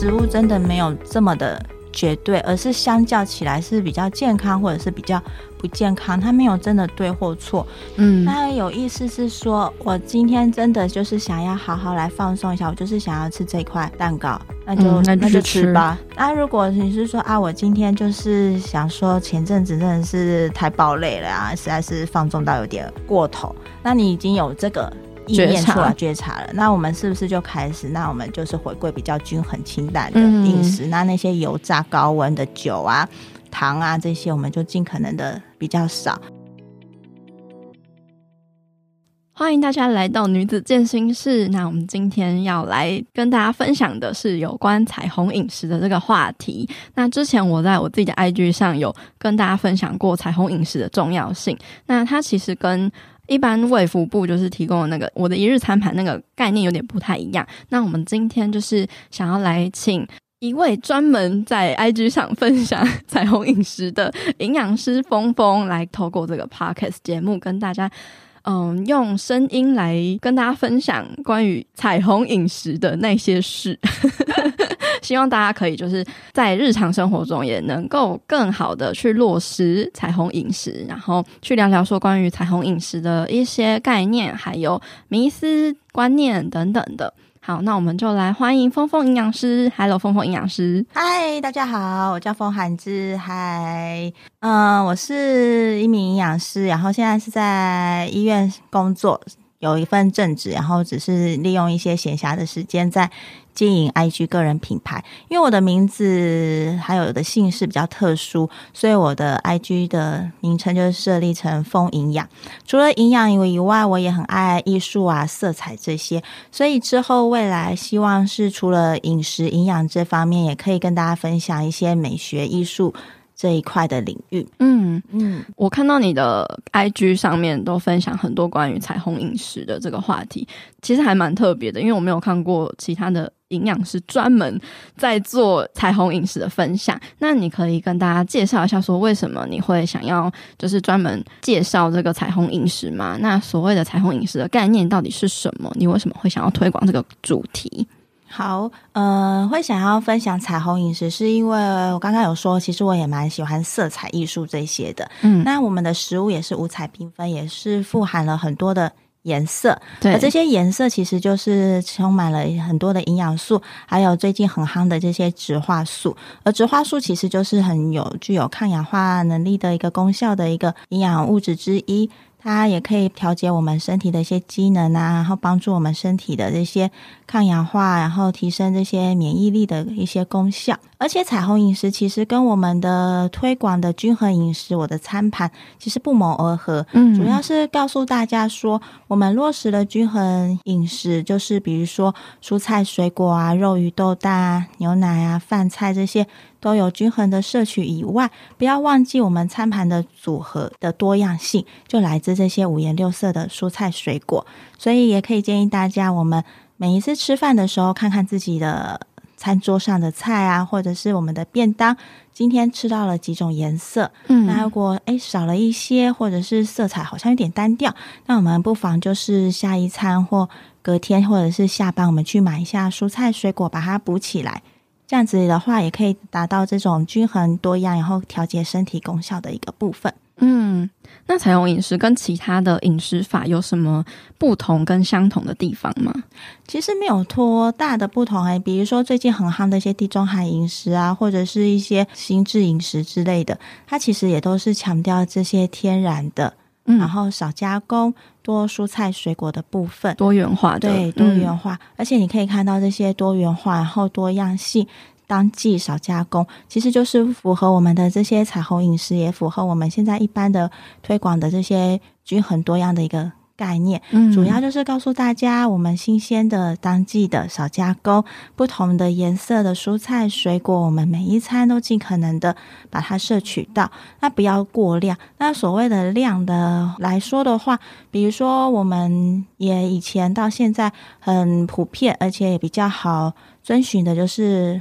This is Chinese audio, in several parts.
食物真的没有这么的绝对，而是相较起来是比较健康，或者是比较不健康，它没有真的对或错。嗯，那有意思是说，我今天真的就是想要好好来放松一下，我就是想要吃这块蛋糕，那就、嗯、那就吃吧。那、啊、如果你是说啊，我今天就是想说前阵子真的是太暴累了啊，实在是放纵到有点过头，那你已经有这个。意念出来觉察了，那我们是不是就开始？那我们就是回归比较均衡清淡的饮食。嗯、那那些油炸高温的酒啊、糖啊这些，我们就尽可能的比较少。欢迎大家来到女子健心室。那我们今天要来跟大家分享的是有关彩虹饮食的这个话题。那之前我在我自己的 IG 上有跟大家分享过彩虹饮食的重要性。那它其实跟一般卫福部就是提供的那个我的一日餐盘那个概念有点不太一样。那我们今天就是想要来请一位专门在 IG 上分享 彩虹饮食的营养师峰峰来透过这个 Podcast 节目跟大家，嗯，用声音来跟大家分享关于彩虹饮食的那些事。希望大家可以就是在日常生活中也能够更好的去落实彩虹饮食，然后去聊聊说关于彩虹饮食的一些概念，还有迷思观念等等的。好，那我们就来欢迎峰峰营养师。Hello，峰峰营养师。嗨，大家好，我叫峰涵之。嗨，嗯，我是一名营养师，然后现在是在医院工作。有一份正职，然后只是利用一些闲暇的时间在经营 IG 个人品牌。因为我的名字还有我的姓氏比较特殊，所以我的 IG 的名称就是设立成风营养。除了营养以外，我也很爱艺术啊、色彩这些。所以之后未来希望是除了饮食营养这方面，也可以跟大家分享一些美学艺术。这一块的领域，嗯嗯，我看到你的 IG 上面都分享很多关于彩虹饮食的这个话题，其实还蛮特别的，因为我没有看过其他的营养师专门在做彩虹饮食的分享。那你可以跟大家介绍一下，说为什么你会想要就是专门介绍这个彩虹饮食吗？那所谓的彩虹饮食的概念到底是什么？你为什么会想要推广这个主题？好，呃，会想要分享彩虹饮食，是因为我刚刚有说，其实我也蛮喜欢色彩艺术这些的。嗯，那我们的食物也是五彩缤纷，也是富含了很多的颜色。对，而这些颜色其实就是充满了很多的营养素，还有最近很夯的这些植化素。而植化素其实就是很有具有抗氧化能力的一个功效的一个营养物质之一。它也可以调节我们身体的一些机能啊，然后帮助我们身体的这些抗氧化，然后提升这些免疫力的一些功效。而且彩虹饮食其实跟我们的推广的均衡饮食，我的餐盘其实不谋而合。嗯，主要是告诉大家说，我们落实了均衡饮食，就是比如说蔬菜、水果啊、肉、鱼、豆、蛋啊、牛奶啊、饭菜这些。都有均衡的摄取以外，不要忘记我们餐盘的组合的多样性，就来自这些五颜六色的蔬菜水果。所以也可以建议大家，我们每一次吃饭的时候，看看自己的餐桌上的菜啊，或者是我们的便当，今天吃到了几种颜色。嗯，那如果诶少了一些，或者是色彩好像有点单调，那我们不妨就是下一餐或隔天，或者是下班，我们去买一下蔬菜水果，把它补起来。这样子的话，也可以达到这种均衡多样，然后调节身体功效的一个部分。嗯，那彩虹饮食跟其他的饮食法有什么不同跟相同的地方吗？其实没有多大的不同哎，比如说最近很夯的一些地中海饮食啊，或者是一些心智饮食之类的，它其实也都是强调这些天然的。然后少加工，多蔬菜水果的部分，多元化的，对，多元化。嗯。而且你可以看到这些多元化，然后多样性，当季少加工，其实就是符合我们的这些彩虹饮食，也符合我们现在一般的推广的这些均衡多样的一个。概念，主要就是告诉大家，我们新鲜的、当季的、少加工、不同的颜色的蔬菜水果，我们每一餐都尽可能的把它摄取到，那不要过量。那所谓的量的来说的话，比如说我们也以前到现在很普遍，而且也比较好遵循的，就是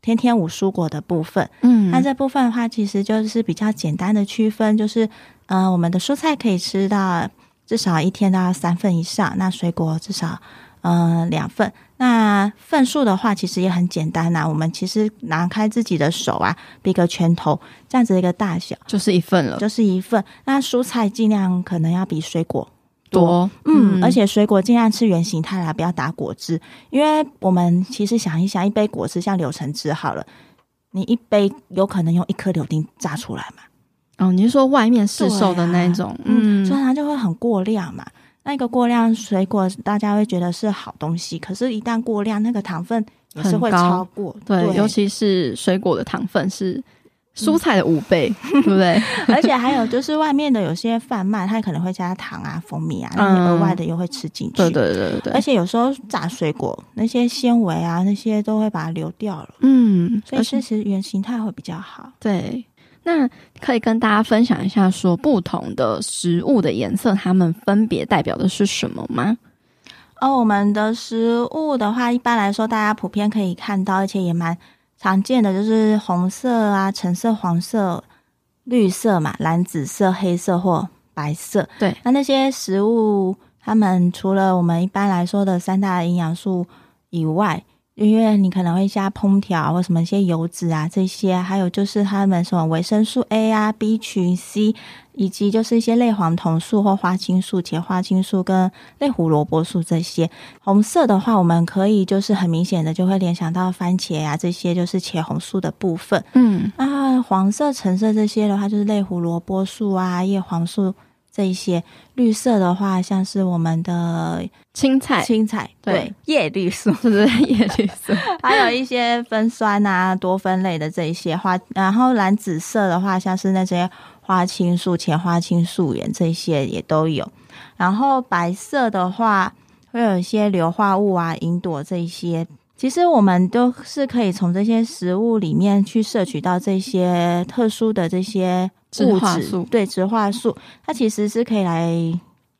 天天五蔬果的部分。嗯，那这部分的话，其实就是比较简单的区分，就是嗯、呃，我们的蔬菜可以吃到。至少一天都要三份以上，那水果至少呃两份。那份数的话，其实也很简单呐、啊。我们其实拿开自己的手啊，比个拳头这样子的一个大小，就是一份了，就是一份。那蔬菜尽量可能要比水果多，多嗯，嗯，而且水果尽量吃原形态啦，不要打果汁，因为我们其实想一想，一杯果汁像柳橙汁好了，你一杯有可能用一颗柳丁榨出来嘛？哦，你是说外面市售的那一种？啊、嗯，所以它就会很过量嘛。那个过量水果，大家会觉得是好东西，可是，一旦过量，那个糖分也是会超过。对，对，尤其是水果的糖分是蔬菜的五倍，嗯、对不对？而且还有就是外面的有些贩卖，它可能会加糖啊、蜂蜜啊，那些额外的又会吃进去。对对对对。而且有时候炸水果那些纤维啊，那些都会把它流掉了。嗯，所以其实原形态会比较好。对。那可以跟大家分享一下，说不同的食物的颜色，它们分别代表的是什么吗？哦，我们的食物的话，一般来说，大家普遍可以看到，而且也蛮常见的，就是红色啊、橙色、黄色、绿色嘛，蓝紫色、黑色或白色。对，那那些食物，它们除了我们一般来说的三大营养素以外，因为你可能会加烹调或什么一些油脂啊这些，还有就是他们什么维生素 A 啊、B 群、C，以及就是一些类黄酮素或花青素、茄花青素跟类胡萝卜素这些。红色的话，我们可以就是很明显的就会联想到番茄啊这些，就是茄红素的部分。嗯，那黄色、橙色这些的话，就是类胡萝卜素啊、叶黄素。这一些绿色的话，像是我们的青菜，青菜对叶绿素，是不是叶绿素？还有一些酚酸啊、多酚类的这一些花，然后蓝紫色的话，像是那些花青素、前花青素盐这些也都有。然后白色的话，会有一些硫化物啊、吲哚这一些。其实我们都是可以从这些食物里面去摄取到这些特殊的这些物质，对，植化素，它其实是可以来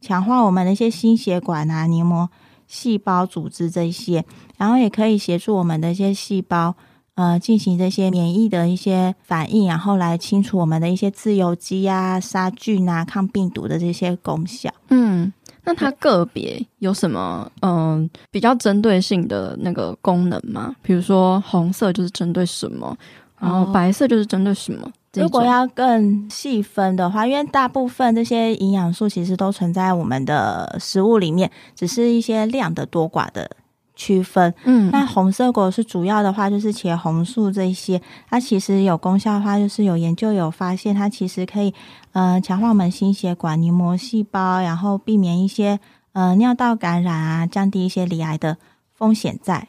强化我们的一些心血管啊、黏膜细胞组织这些，然后也可以协助我们的一些细胞，呃，进行这些免疫的一些反应，然后来清除我们的一些自由基啊、杀菌啊、抗病毒的这些功效。嗯。那它个别有什么嗯比较针对性的那个功能吗？比如说红色就是针对什么，然后白色就是针对什么？如果要更细分的话，因为大部分这些营养素其实都存在我们的食物里面，只是一些量的多寡的。区分，嗯，那红色果是主要的话，就是茄红素这一些，它其实有功效的话，就是有研究有发现，它其实可以，呃，强化我们心血管黏膜细胞，然后避免一些呃尿道感染啊，降低一些罹癌的风险在。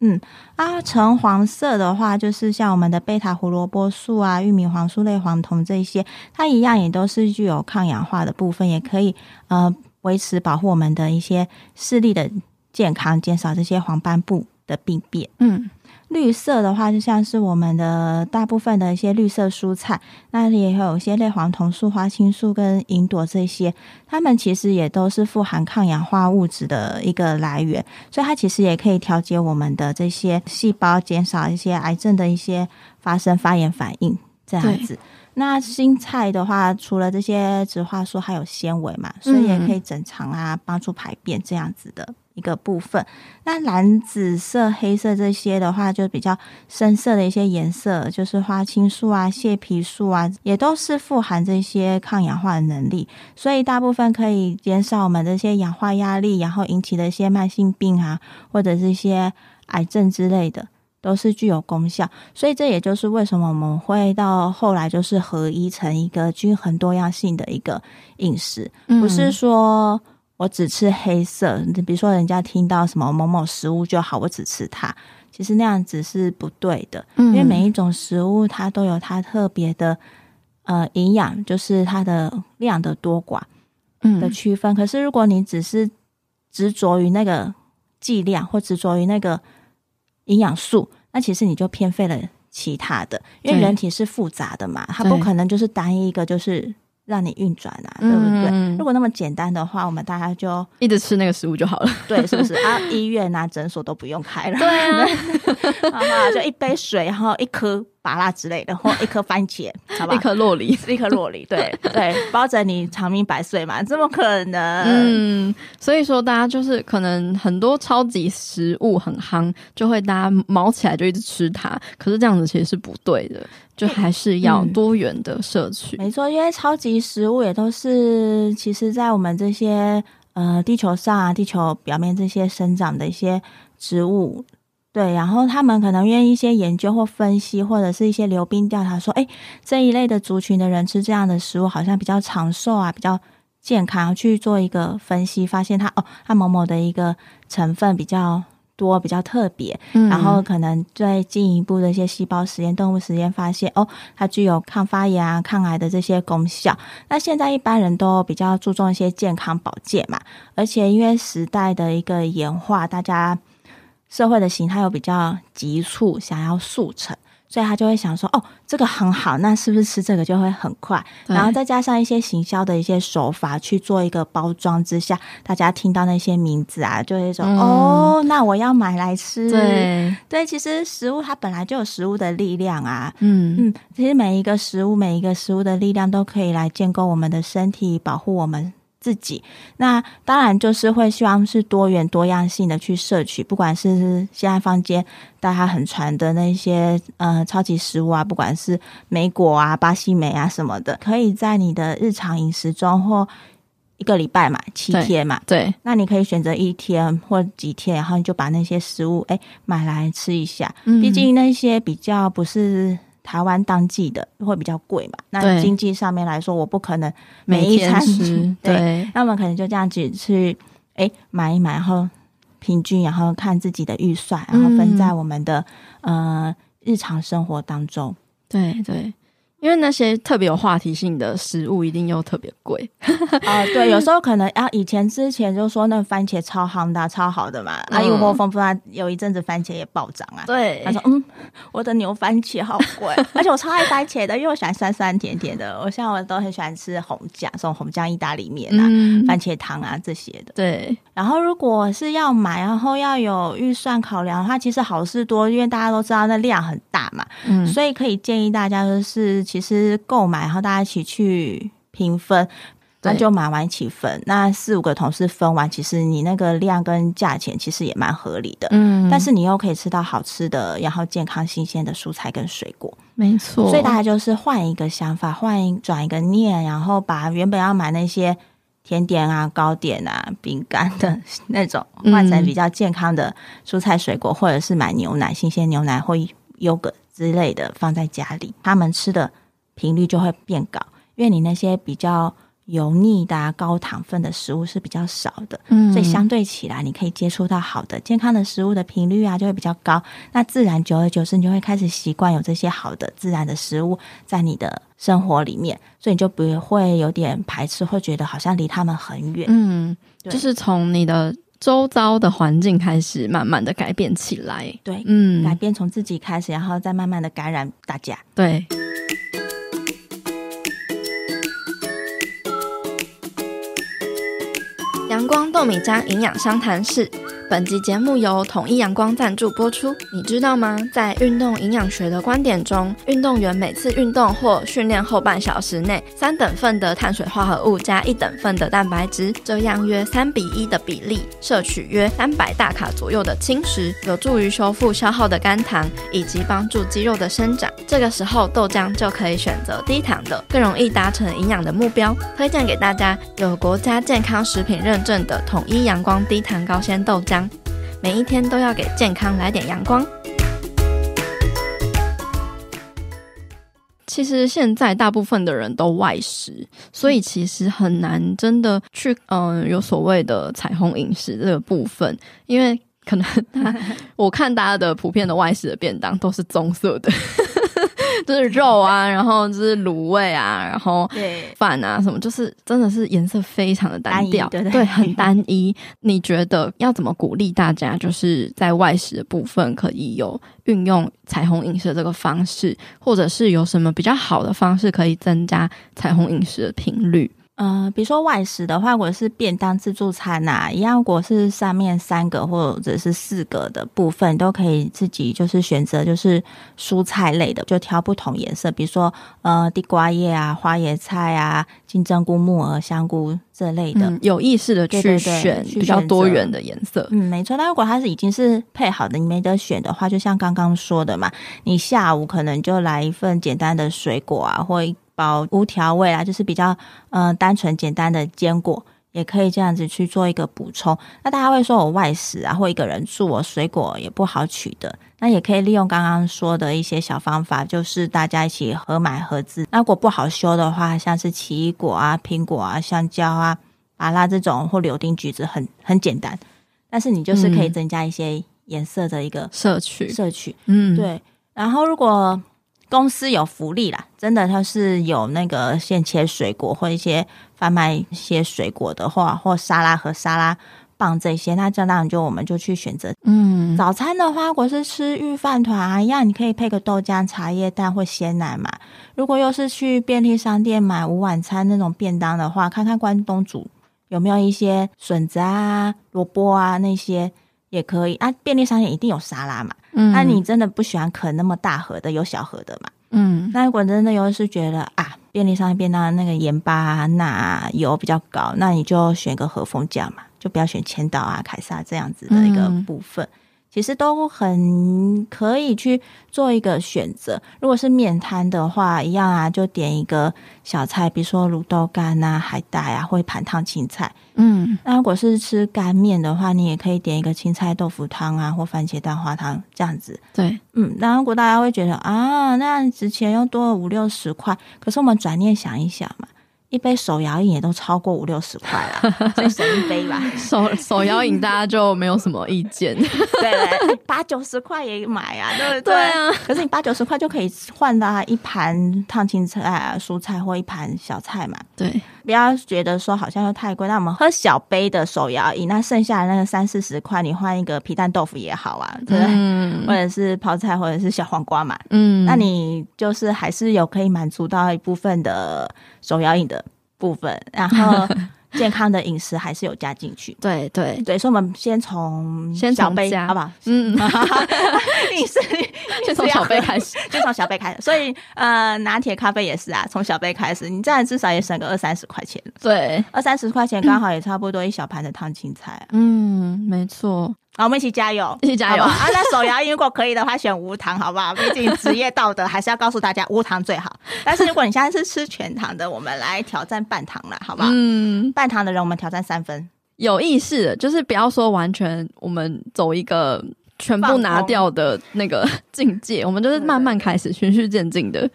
嗯啊，橙黄色的话，就是像我们的贝塔胡萝卜素啊、玉米黄素类黄酮这些，它一样也都是具有抗氧化的部分，也可以呃维持保护我们的一些视力的。健康，减少这些黄斑部的病变。嗯，绿色的话，就像是我们的大部分的一些绿色蔬菜，那里也有一些类黄酮素、花青素跟银朵这些，它们其实也都是富含抗氧化物质的一个来源，所以它其实也可以调节我们的这些细胞，减少一些癌症的一些发生发炎反应。这样子。那新菜的话，除了这些植化素，还有纤维嘛，所以也可以整肠啊，帮助排便这样子的。一个部分，那蓝紫色、黑色这些的话，就比较深色的一些颜色，就是花青素啊、蟹皮素啊，也都是富含这些抗氧化的能力，所以大部分可以减少我们这些氧化压力，然后引起的一些慢性病啊，或者是一些癌症之类的，都是具有功效。所以这也就是为什么我们会到后来就是合一成一个均衡多样性的一个饮食，不是说。我只吃黑色，你比如说人家听到什么某某食物就好，我只吃它，其实那样子是不对的，嗯，因为每一种食物它都有它特别的呃营养，就是它的量的多寡的区分。嗯。可是如果你只是执着于那个剂量或执着于那个营养素，那其实你就偏废了其他的，因为人体是复杂的嘛，它不可能就是单一一个就是。让你运转啊，对不对？嗯、如果那么简单的话，我们大家就一直吃那个食物就好了，对，是不是 啊？医院啊，诊所都不用开了，对啊。好好，就一杯水，然后一颗芭乐之类的，或一颗番茄，好吧，一颗洛梨，一颗洛梨，对对，包着你长命百岁嘛？怎么可能？嗯，所以说大家就是可能很多超级食物很夯，就会大家毛起来就一直吃它，可是这样子其实是不对的，就还是要多元的摄取。嗯、没错，因为超级食物也都是其实，在我们这些呃地球上啊，地球表面这些生长的一些植物。对，然后他们可能愿意一些研究或分析，或者是一些流冰调查，说，哎，这一类的族群的人吃这样的食物，好像比较长寿啊，比较健康。去做一个分析，发现它哦，它某某的一个成分比较多，比较特别。嗯，然后可能再进一步的一些细胞实验、动物实验，发现哦，它具有抗发炎啊、抗癌的这些功效。那现在一般人都比较注重一些健康保健嘛，而且因为时代的一个演化，大家。社会的形态又比较急促，想要速成，所以他就会想说：“哦，这个很好，那是不是吃这个就会很快？”然后再加上一些行销的一些手法去做一个包装之下，大家听到那些名字啊，就会说：“嗯、哦，那我要买来吃。”对对，其实食物它本来就有食物的力量啊。嗯嗯，其实每一个食物，每一个食物的力量都可以来建构我们的身体，保护我们。自己，那当然就是会希望是多元多样性的去摄取，不管是现在坊间大家很传的那些呃超级食物啊，不管是莓果啊、巴西莓啊什么的，可以在你的日常饮食中或一个礼拜嘛，七天嘛，对，对，那你可以选择一天或几天，然后你就把那些食物哎买来吃一下，毕竟那些比较不是。台湾当季的会比较贵嘛？那经济上面来说，我不可能每一餐吃。对，那我们可能就这样子去，哎，买一买，然后平均，然后看自己的预算，然后分在我们的、嗯、呃日常生活当中。对对。因为那些特别有话题性的食物，一定又特别贵 啊！对，有时候可能啊，以前之前就说那番茄超夯的、超好的嘛，啊，一窝蜂，不然有一阵子番茄也暴涨啊。对，他说：“嗯，我的牛番茄好贵，而且我超爱番茄的，因为我喜欢酸酸甜甜的。我像我都很喜欢吃红酱，这种红酱意大利面啊、嗯、番茄汤啊这些的。对，然后如果是要买，然后要有预算考量的话，其实好事多，因为大家都知道那量很大嘛，嗯，所以可以建议大家就是。其实购买，然后大家一起去平分，那就买完一起分。那四五个同事分完，其实你那个量跟价钱其实也蛮合理的。嗯，但是你又可以吃到好吃的，然后健康新鲜的蔬菜跟水果。没错，所以大家就是换一个想法，换一转一个念，然后把原本要买那些甜点啊、糕点啊、饼干的那种，换成比较健康的蔬菜水果，或者是买牛奶、新鲜牛奶或优格之类的放在家里，他们吃的。频率就会变高，因为你那些比较油腻的、啊、高糖分的食物是比较少的，嗯，所以相对起来，你可以接触到好的、健康的食物的频率啊，就会比较高。那自然久而久之，你就会开始习惯有这些好的、自然的食物在你的生活里面，所以你就不会有点排斥，会觉得好像离他们很远。嗯，就是从你的周遭的环境开始，慢慢的改变起来。对，嗯，改变从自己开始，然后再慢慢的感染大家。对。阳光豆米浆营养商谈室。本集节目由统一阳光赞助播出。你知道吗？在运动营养学的观点中，运动员每次运动或训练后半小时内，三等份的碳水化合物加一等份的蛋白质，这样约三比一的比例，摄取约三百大卡左右的轻食，有助于修复消耗的肝糖，以及帮助肌肉的生长。这个时候，豆浆就可以选择低糖的，更容易达成营养的目标。推荐给大家有国家健康食品认证的统一阳光低糖高纤豆浆。每一天都要给健康来点阳光。其实现在大部分的人都外食，所以其实很难真的去嗯有所谓的彩虹饮食这个部分，因为可能他 我看大家的普遍的外食的便当都是棕色的。就是肉啊，然后就是卤味啊，然后饭啊什么，就是真的是颜色非常的单调，单对，对，对，很单一。你觉得要怎么鼓励大家，就是在外食的部分可以有运用彩虹饮食的这个方式，或者是有什么比较好的方式可以增加彩虹饮食的频率？呃，比如说外食的话，或者是便当自助餐呐、啊，一样，如果是上面三个或者是四个的部分，都可以自己就是选择，就是蔬菜类的，就挑不同颜色，比如说呃地瓜叶啊、花椰菜啊、金针菇、木耳、香菇这类的，嗯、有意识的去选比较多元的颜色。嗯，没错。那如果它是已经是配好的，你没得选的话，就像刚刚说的嘛，你下午可能就来一份简单的水果啊，或。包无调味啊，就是比较呃单纯简单的坚果，也可以这样子去做一个补充。那大家会说我外食啊，或一个人住，我水果也不好取得，那也可以利用刚刚说的一些小方法，就是大家一起合买合资。那如果不好修的话，像是奇异果啊、苹果啊、香蕉啊、芭乐这种或柳丁、橘子很，很很简单，但是你就是可以增加一些颜色的一个摄取摄取。嗯，对。然后如果公司有福利啦，真的，它是有那个现切水果或一些贩卖一些水果的话，或沙拉和沙拉棒这些，那这样就我们就去选择。嗯，早餐的话，如果是吃御饭团啊，一样你可以配个豆浆、茶叶蛋或鲜奶嘛。如果又是去便利商店买午晚餐那种便当的话，看看关东煮有没有一些笋子啊、萝卜啊那些也可以啊。便利商店一定有沙拉嘛。嗯，那你真的不喜欢啃那么大盒的，有小盒的嘛？嗯，那如果真的又是觉得啊，便利商店便当那个盐巴、钠、油比较高，那你就选个和风酱嘛，就不要选千岛啊、凯撒这样子的一个部分。嗯其实都很可以去做一个选择。如果是面摊的话，一样啊，就点一个小菜，比如说卤豆干啊、海带啊，或一盘烫青菜。嗯，那如果是吃干面的话，你也可以点一个青菜豆腐汤啊，或番茄蛋花汤这样子。对，嗯，那如果大家会觉得啊，那样子钱又多了五六十块，可是我们转念想一想嘛。一杯手摇饮也都超过五六十块了，所以省一杯吧。手手摇饮大家就没有什么意见，对，八九十块也买啊，对不对？对啊。可是你八九十块就可以换到一盘烫青菜啊、蔬菜或一盘小菜嘛。对，不要觉得说好像又太贵。那我们喝小杯的手摇饮，那剩下的那个三四十块，你换一个皮蛋豆腐也好啊，对，嗯、或者是泡菜，或者是小黄瓜嘛。嗯，那你就是还是有可以满足到一部分的手摇饮的。部分，然后健康的饮食还是有加进去。对对对，所以我们先从小杯，好不好？嗯，饮食先 从小杯开始，先从小杯开始。所以呃，拿铁咖啡也是啊，从小杯开始，你这样至少也省个二三十块钱。对，二三十块钱刚好也差不多一小盘的烫青菜。嗯，没错。好，我们一起加油，一起加油啊！那手摇饮如果可以的话，选无糖，好不好？毕竟职业道德还是要告诉大家无糖最好。但是如果你现在是吃全糖的，我们来挑战半糖了，好不好？嗯，半糖的人我们挑战三分。有意识的，就是不要说完全我们走一个全部拿掉的那个境界，我们就是慢慢开始，循序渐进的。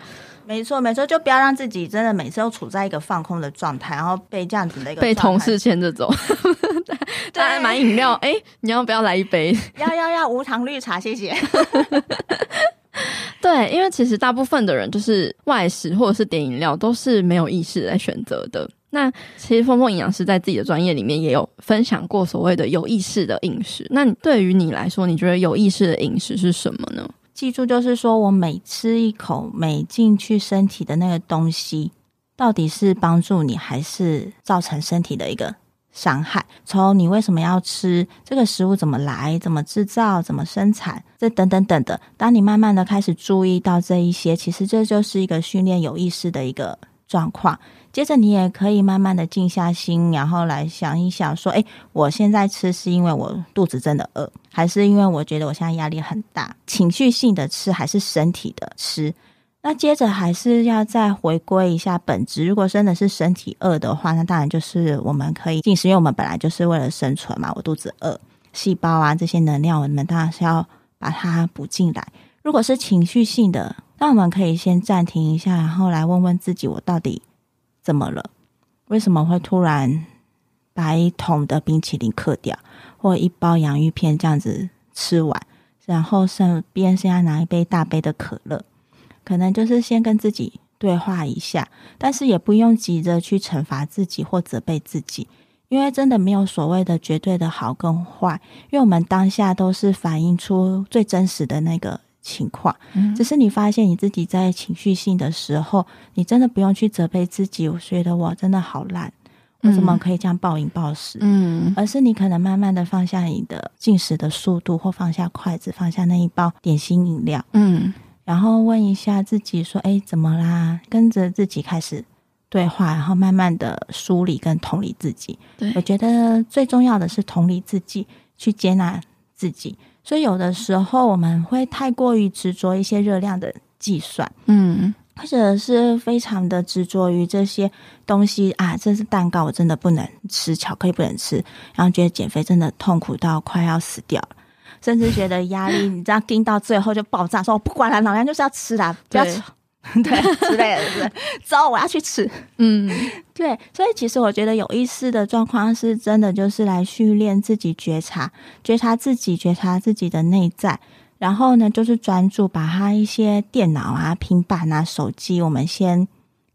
没错，没错，就不要让自己真的每次都处在一个放空的状态，然后被这样子的一个被同事牵着走。对，买饮料，哎，你要不要来一杯？要要要，无糖绿茶，谢谢。对，因为其实大部分的人就是外食或者是点饮料，都是没有意识来选择的。那其实峰峰营养师在自己的专业里面也有分享过所谓的有意识的饮食。那对于你来说，你觉得有意识的饮食是什么呢？记住，就是说我每吃一口，每进去身体的那个东西，到底是帮助你，还是造成身体的一个伤害？从你为什么要吃这个食物，怎么来，怎么制造，怎么生产，这等等等的。当你慢慢的开始注意到这一些，其实这就是一个训练有意识的一个状况。接着，你也可以慢慢的静下心，然后来想一想，说：“诶，我现在吃是因为我肚子真的饿，还是因为我觉得我现在压力很大？情绪性的吃还是身体的吃？那接着还是要再回归一下本质。如果真的是身体饿的话，那当然就是我们可以进食，因为我们本来就是为了生存嘛。我肚子饿，细胞啊这些能量，我们当然是要把它补进来。如果是情绪性的，那我们可以先暂停一下，然后来问问自己：我到底……怎么了？为什么会突然把一桶的冰淇淋嗑掉，或一包洋芋片这样子吃完，然后身边现在拿一杯大杯的可乐？可能就是先跟自己对话一下，但是也不用急着去惩罚自己或责备自己，因为真的没有所谓的绝对的好跟坏，因为我们当下都是反映出最真实的那个情况。嗯，只是你发现你自己在情绪性的时候，你真的不用去责备自己。我觉得我真的好烂，我怎么可以这样暴饮暴食？嗯，而是你可能慢慢的放下你的进食的速度，或放下筷子，放下那一包点心饮料。嗯，然后问一下自己说：“哎，怎么啦？”跟着自己开始。对话，然后慢慢的梳理跟同理自己。对，我觉得最重要的是同理自己，去接纳自己。所以有的时候我们会太过于执着一些热量的计算，嗯，或者是非常的执着于这些东西啊，这是蛋糕，我真的不能吃，巧克力不能吃，然后觉得减肥真的痛苦到快要死掉了，甚至觉得压力，你知道，盯到最后就爆炸，说我不管了，老娘就是要吃啦，不要吃。对，之类的，是走，我要去吃。嗯，对，所以其实我觉得有意思的状况是真的，就是来训练自己觉察，觉察自己，觉察自己的内在。然后呢，就是专注把它一些电脑啊、平板啊、手机，我们先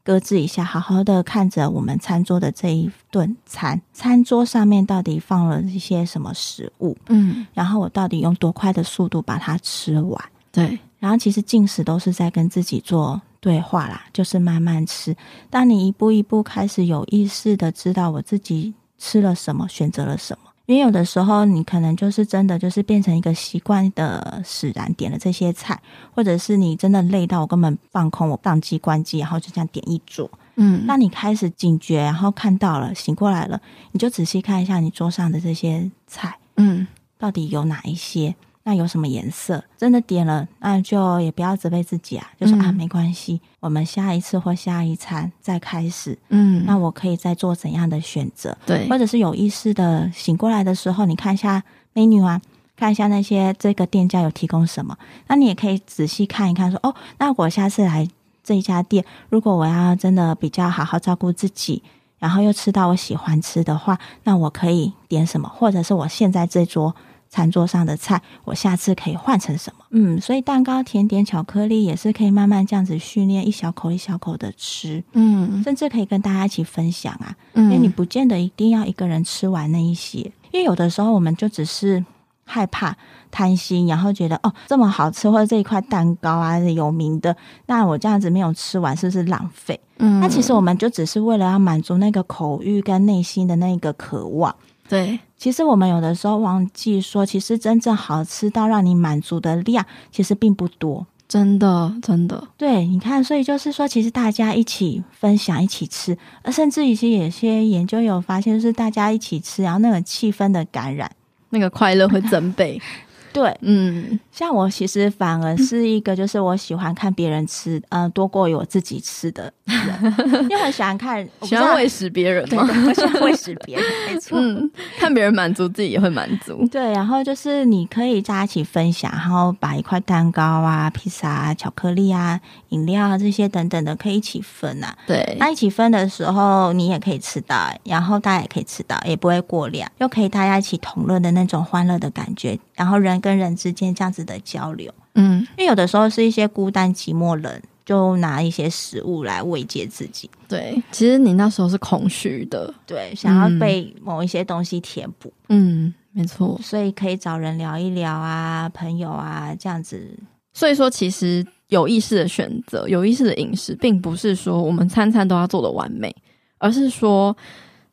搁置一下，好好的看着我们餐桌的这一顿餐，餐桌上面到底放了一些什么食物？嗯，然后我到底用多快的速度把它吃完？对。然后其实进食都是在跟自己做对话啦，就是慢慢吃。当你一步一步开始有意识的知道我自己吃了什么，选择了什么，因为有的时候你可能就是真的就是变成一个习惯的使然，点了这些菜，或者是你真的累到我根本放空，我宕机关机，然后就这样点一桌。嗯，那你开始警觉，然后看到了，醒过来了，你就仔细看一下你桌上的这些菜，嗯，到底有哪一些？那有什么颜色？真的点了，那就也不要责备自己啊，就说、是、啊，没关系，我们下一次或下一餐再开始。嗯，那我可以再做怎样的选择？对，或者是有意识的醒过来的时候，你看一下 menu 啊，看一下那些这个店家有提供什么，那你也可以仔细看一看说，说哦，那我下次来这一家店，如果我要真的比较好好照顾自己，然后又吃到我喜欢吃的话，那我可以点什么？或者是我现在这桌。餐桌上的菜，我下次可以换成什么？嗯，所以蛋糕、甜点、巧克力也是可以慢慢这样子训练，一小口一小口的吃，嗯，甚至可以跟大家一起分享啊，嗯，因为你不见得一定要一个人吃完那一些，因为有的时候我们就只是害怕、贪心，然后觉得哦这么好吃，或者这一块蛋糕啊有名的，那我这样子没有吃完是不是浪费？嗯，那其实我们就只是为了要满足那个口欲跟内心的那个渴望。对，其实我们有的时候忘记说，其实真正好吃到让你满足的量，其实并不多。真的，真的。对，你看，所以就是说，其实大家一起分享，一起吃，而甚至一些有些研究有发现，就是大家一起吃，然后那个气氛的感染，那个快乐会增倍。对，嗯，像我其实反而是一个，就是我喜欢看别人吃，呃，多过于我自己吃的人，因为很喜欢看，喜欢喂食别人嘛，我喜欢喂食别人，没错，嗯，看别人满足，自己也会满足。对，然后就是你可以大家一起分享，然后把一块蛋糕啊、披萨啊、巧克力啊、饮料啊这些等等的，可以一起分啊。对，那一起分的时候，你也可以吃到，然后大家也可以吃到，也不会过量，又可以大家一起同乐的那种欢乐的感觉，然后人。跟人之间这样子的交流，嗯，因为有的时候是一些孤单寂寞人，就拿一些食物来慰藉自己。对，其实你那时候是空虚的，对，想要被某一些东西填补。嗯，没错，所以可以找人聊一聊啊，朋友啊，这样子。所以说，其实有意识的选择，有意识的饮食，并不是说我们餐餐都要做的完美，而是说。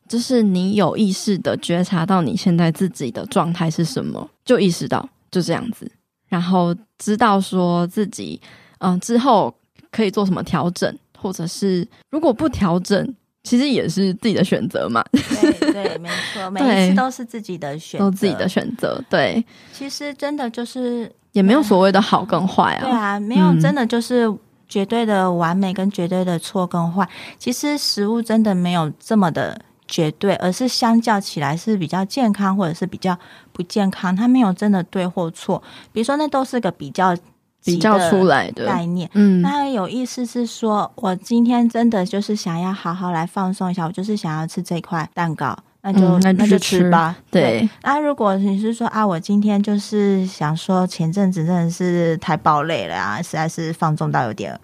就是你有意识的觉察到你现在自己的状态是什么，就意识到就这样子，然后知道说自己嗯、呃、之后可以做什么调整，或者是如果不调整，其实也是自己的选择嘛。对对，没错，每一次都是自己的选择，都自己的选择。对，其实真的就是也没有所谓的好跟坏啊。对啊，没有真的就是绝对的完美跟绝对的错跟坏。其实食物真的没有这么的。绝对，而是相较起来是比较健康，或者是比较不健康，它没有真的对或错。比如说，那都是个比较比较出来的概念。嗯，那有意思是说，我今天真的就是想要好好来放松一下，我就是想要吃这块蛋糕，那就、嗯、那就吃吧。对，对，那如果你是说啊，我今天就是想说，前阵子真的是太暴累了啊，实在是放纵到有点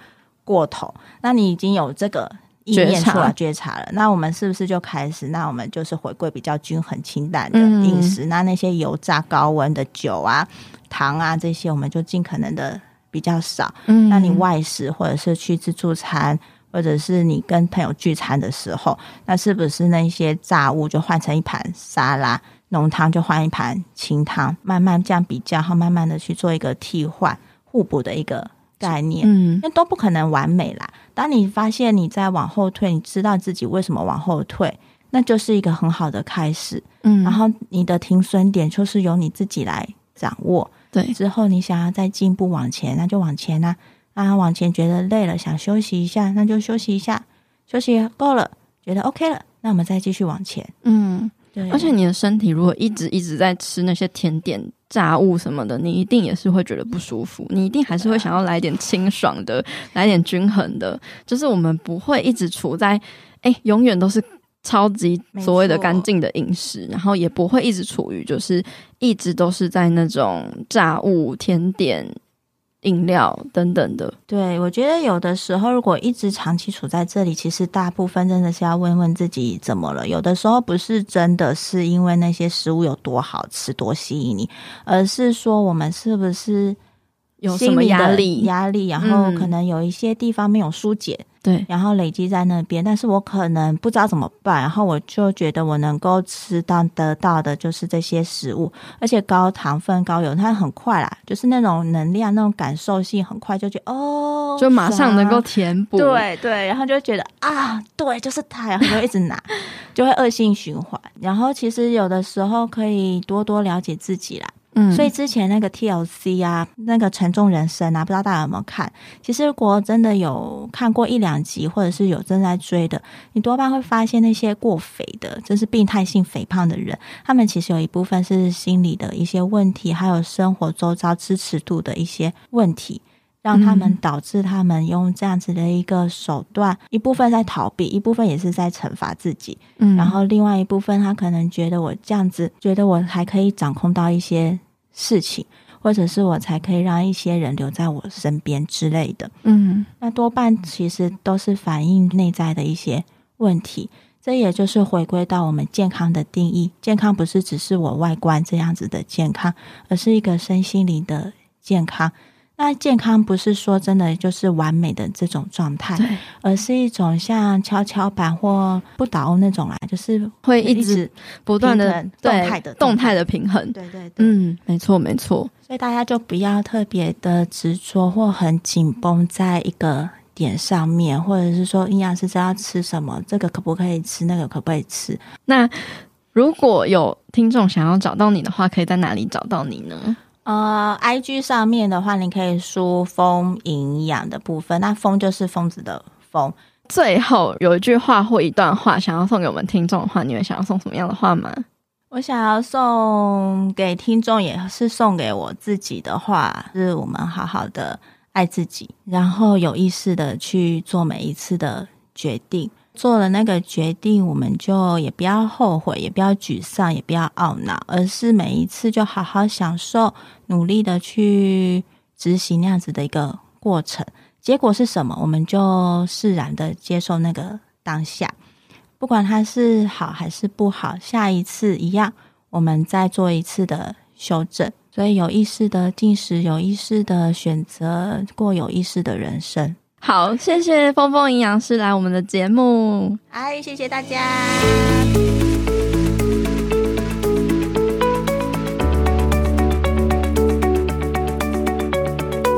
过头，那你已经有这个。意念出来觉察了，那我们是不是就开始？那我们就是回归比较均衡清淡的饮食。嗯、那那些油炸高温的酒啊、糖啊这些，我们就尽可能的比较少。嗯，那你外食或者是去自助餐，或者是你跟朋友聚餐的时候，那是不是那些炸物就换成一盘沙拉，浓汤就换一盘清汤，慢慢这样比较，然后慢慢的去做一个替换互补的一个概念。嗯，那都不可能完美啦。当你发现你在往后退，你知道自己为什么往后退，那就是一个很好的开始。嗯，然后你的停损点就是由你自己来掌握。对，之后你想要再进一步往前，那就往前啊。啊，往前觉得累了，想休息一下，那就休息一下，休息够了，觉得 OK 了，那我们再继续往前。嗯，对。而且你的身体如果一直一直在吃那些甜点、炸物什么的，你一定也是会觉得不舒服。你一定还是会想要来点清爽的，来点均衡的。就是我们不会一直处在哎、欸，永远都是超级所谓的干净的饮食，然后也不会一直处于就是一直都是在那种炸物、甜点。饮料等等的，对，我觉得有的时候，如果一直长期处在这里，其实大部分真的是要问问自己怎么了。有的时候不是真的是因为那些食物有多好吃、多吸引你，而是说我们是不是有什么压力？压力，然后可能有一些地方没有疏解。嗯对，然后累积在那边，但是我可能不知道怎么办，然后我就觉得我能够吃到得到的就是这些食物，而且高糖分、高油，它很快啦，就是那种能量、那种感受性很快，就觉得哦，就马上能够填补，对对，然后就觉得啊，对，就是它，然后就一直拿，就会恶性循环。然后其实有的时候可以多多了解自己啦。嗯，所以之前那个 TLC 啊，那个沉重人生啊，不知道大家有没有看？其实如果真的有看过一两集，或者是有正在追的，你多半会发现那些过肥的，就是病态性肥胖的人，他们其实有一部分是心理的一些问题，还有生活周遭支持度的一些问题。让他们导致他们用这样子的一个手段，嗯、一部分在逃避，一部分也是在惩罚自己。嗯，然后另外一部分，他可能觉得我这样子，觉得我还可以掌控到一些事情，或者是我才可以让一些人留在我身边之类的。嗯，那多半其实都是反映内在的一些问题。这也就是回归到我们健康的定义：健康不是只是我外观这样子的健康，而是一个身心灵的健康。那健康不是说真的就是完美的这种状态，而是一种像跷跷板或不倒翁那种啊，就是会一直不断的动态的动态的平衡。对对对，嗯，没错没错。所以大家就不要特别的执着或很紧绷在一个点上面，或者是说营养师知道吃什么，这个可不可以吃，那个可不可以吃？那如果有听众想要找到你的话，可以在哪里找到你呢？呃，IG 上面的话，你可以输“疯营养”的部分，那“疯”就是疯子的“疯”。最后有一句话或一段话想要送给我们听众的话，你们想要送什么样的话吗？我想要送给听众，也是送给我自己的话，是我们好好的爱自己，然后有意识的去做每一次的决定。做了那个决定，我们就也不要后悔，也不要沮丧，也不要懊恼，而是每一次就好好享受，努力的去执行那样子的一个过程。结果是什么，我们就释然的接受那个当下，不管它是好还是不好，下一次一样，我们再做一次的修正。所以有意识的进食，有意识的选择，过有意识的人生。好，谢谢峰峰营养师来我们的节目。哎，谢谢大家。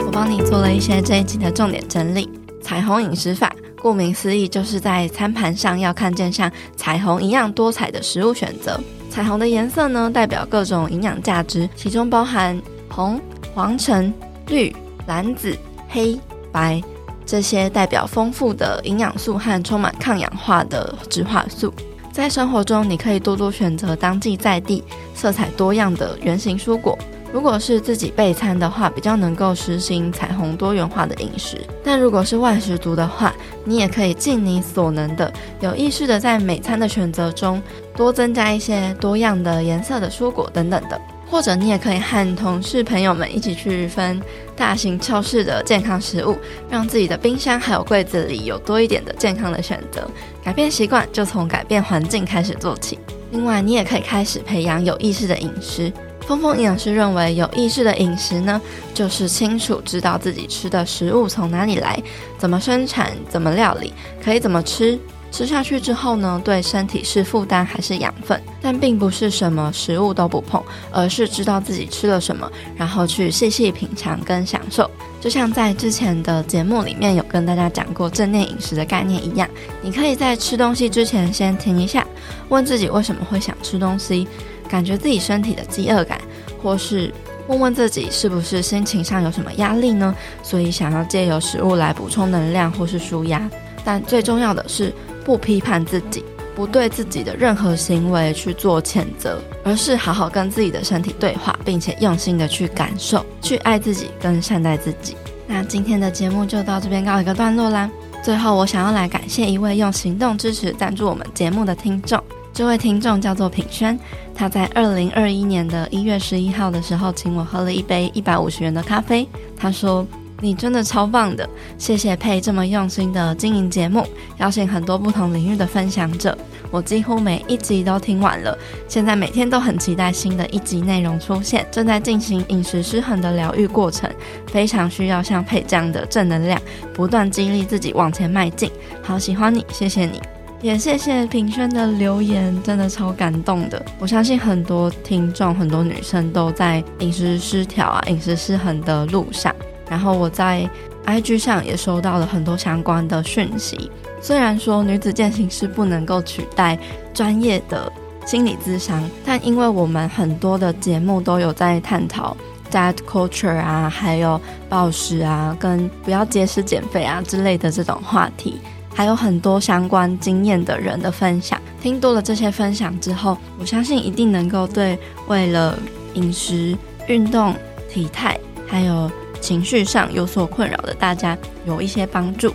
我帮你做了一些这一集的重点整理。彩虹饮食法，顾名思义，就是在餐盘上要看见像彩虹一样多彩的食物选择。彩虹的颜色呢，代表各种营养价值，其中包含红、黄、橙、绿、蓝、紫、黑、白。这些代表丰富的营养素和充满抗氧化的植化素，在生活中你可以多多选择当季在地、色彩多样的圆形蔬果。如果是自己备餐的话，比较能够实行彩虹多元化的饮食。但如果是外食族的话，你也可以尽你所能的，有意识的在每餐的选择中多增加一些多样的颜色的蔬果等等的。或者你也可以和同事朋友们一起去分大型超市的健康食物，让自己的冰箱还有柜子里有多一点的健康的选择。改变习惯就从改变环境开始做起。另外，你也可以开始培养有意识的饮食，峰峰营养师认为，有意识的饮食呢，就是清楚知道自己吃的食物从哪里来，怎么生产，怎么料理，可以怎么吃。吃下去之后呢，对身体是负担还是养分？但并不是什么食物都不碰，而是知道自己吃了什么，然后去细细品尝跟享受。就像在之前的节目里面有跟大家讲过正念饮食的概念一样，你可以在吃东西之前先停一下，问自己为什么会想吃东西，感觉自己身体的饥饿感，或是问问自己是不是心情上有什么压力呢？所以想要借由食物来补充能量或是舒压。但最重要的是，不批判自己，不对自己的任何行为去做谴责，而是好好跟自己的身体对话，并且用心的去感受，去爱自己跟善待自己。那今天的节目就到这边告一个段落啦。最后，我想要来感谢一位用行动支持赞助我们节目的听众，这位听众叫做品轩，他在二零二一年的一月十一号的时候，请我喝了一杯一百五十元的咖啡。他说。你真的超棒的，谢谢佩这么用心的经营节目，邀请很多不同领域的分享者，我几乎每一集都听完了，现在每天都很期待新的一集内容出现，正在进行饮食失衡的疗愈过程，非常需要像佩这样的正能量，不断激励自己往前迈进。好喜欢你，谢谢你，也谢谢平轩的留言，真的超感动的。我相信很多听众，很多女生都在饮食失调啊，饮食失衡的路上。然后我在 IG 上也收到了很多相关的讯息。虽然说女子健行是不能够取代专业的心理咨商，但因为我们很多的节目都有在探讨 diet culture 啊，还有暴食啊，跟不要节食减肥啊之类的这种话题，还有很多相关经验的人的分享。听多了这些分享之后，我相信一定能够对为了饮食、运动、体态还有情绪上有所困扰的大家有一些帮助，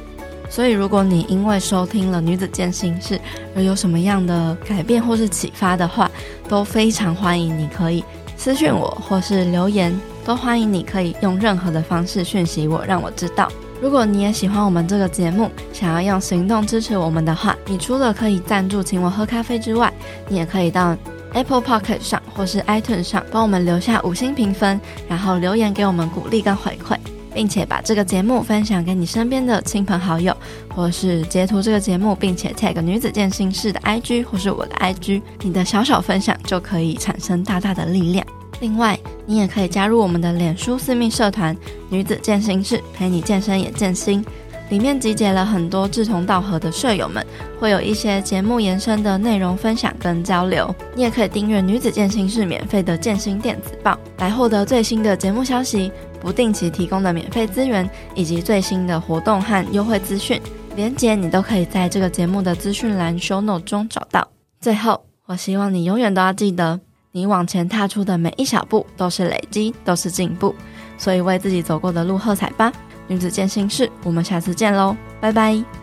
所以如果你因为收听了女子健心室而有什么样的改变或是启发的话，都非常欢迎你可以私讯我或是留言，都欢迎你可以用任何的方式讯息我，让我知道。如果你也喜欢我们这个节目，想要用行动支持我们的话，你除了可以赞助请我喝咖啡之外，你也可以到。Apple Pocket 上或是 iTunes 上帮我们留下五星评分，然后留言给我们鼓励跟回馈，并且把这个节目分享给你身边的亲朋好友，或是截图这个节目，并且 tag 女子健心室的 IG 或是我的 IG，你的小小分享就可以产生大大的力量。另外，你也可以加入我们的脸书私密社团“女子健心室”，陪你健身也健心。里面集结了很多志同道合的舍友们，会有一些节目延伸的内容分享跟交流。你也可以订阅女子健心室免费的健心电子报，来获得最新的节目消息、不定期提供的免费资源以及最新的活动和优惠资讯。连结你都可以在这个节目的资讯栏 show note 中找到。最后，我希望你永远都要记得，你往前踏出的每一小步都是累积，都是进步。所以为自己走过的路喝彩吧。女子健心事，我们下次见喽，拜拜。